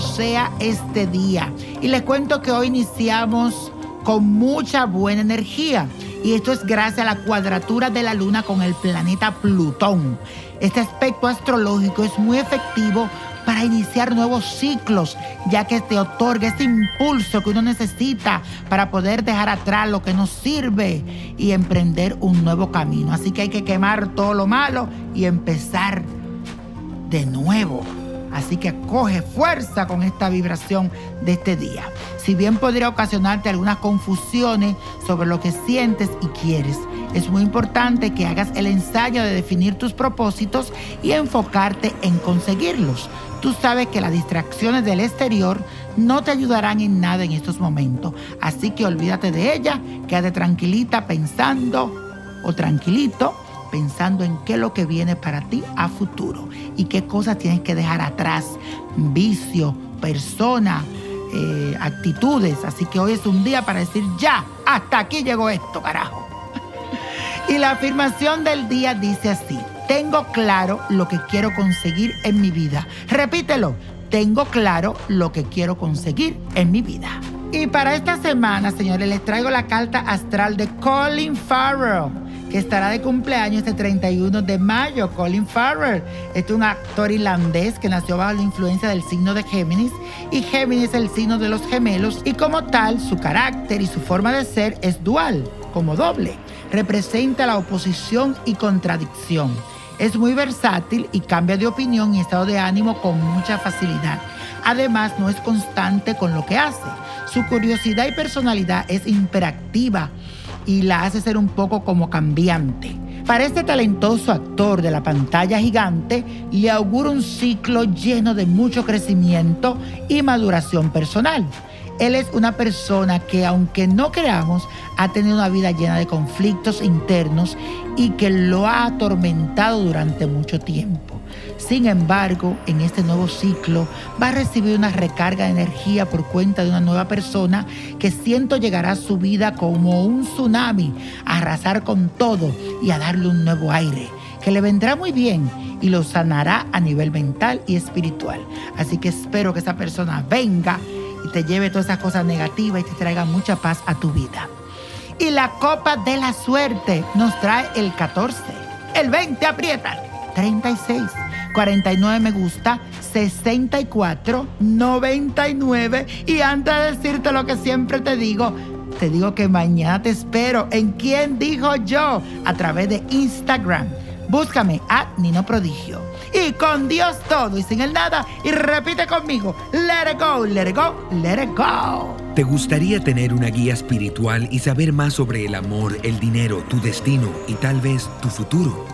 sea este día. Y les cuento que hoy iniciamos con mucha buena energía. Y esto es gracias a la cuadratura de la luna con el planeta Plutón. Este aspecto astrológico es muy efectivo para iniciar nuevos ciclos, ya que te otorga este impulso que uno necesita para poder dejar atrás lo que no sirve y emprender un nuevo camino. Así que hay que quemar todo lo malo y empezar de nuevo. Así que coge fuerza con esta vibración de este día. Si bien podría ocasionarte algunas confusiones sobre lo que sientes y quieres, es muy importante que hagas el ensayo de definir tus propósitos y enfocarte en conseguirlos. Tú sabes que las distracciones del exterior no te ayudarán en nada en estos momentos, así que olvídate de ella, quédate tranquilita pensando o tranquilito pensando en qué es lo que viene para ti a futuro y qué cosas tienes que dejar atrás, vicio, persona, eh, actitudes. Así que hoy es un día para decir, ya, hasta aquí llegó esto, carajo. y la afirmación del día dice así, tengo claro lo que quiero conseguir en mi vida. Repítelo, tengo claro lo que quiero conseguir en mi vida. Y para esta semana, señores, les traigo la carta astral de Colin Farrell estará de cumpleaños este 31 de mayo, Colin Farrell. Este es un actor irlandés que nació bajo la influencia del signo de Géminis y Géminis es el signo de los gemelos y como tal su carácter y su forma de ser es dual, como doble. Representa la oposición y contradicción. Es muy versátil y cambia de opinión y estado de ánimo con mucha facilidad. Además, no es constante con lo que hace. Su curiosidad y personalidad es imperactiva y la hace ser un poco como cambiante. Para este talentoso actor de la pantalla gigante, le auguro un ciclo lleno de mucho crecimiento y maduración personal. Él es una persona que, aunque no creamos, ha tenido una vida llena de conflictos internos y que lo ha atormentado durante mucho tiempo. Sin embargo, en este nuevo ciclo va a recibir una recarga de energía por cuenta de una nueva persona que siento llegará a su vida como un tsunami, a arrasar con todo y a darle un nuevo aire, que le vendrá muy bien y lo sanará a nivel mental y espiritual. Así que espero que esa persona venga y te lleve todas esas cosas negativas y te traiga mucha paz a tu vida. Y la copa de la suerte nos trae el 14, el 20 aprieta, 36. 49 me gusta, 64, 99. Y antes de decirte lo que siempre te digo, te digo que mañana te espero en ¿Quién dijo yo? a través de Instagram. Búscame a Nino Prodigio. Y con Dios todo y sin el nada. Y repite conmigo, let it go, let it go, let it go. ¿Te gustaría tener una guía espiritual y saber más sobre el amor, el dinero, tu destino y tal vez tu futuro?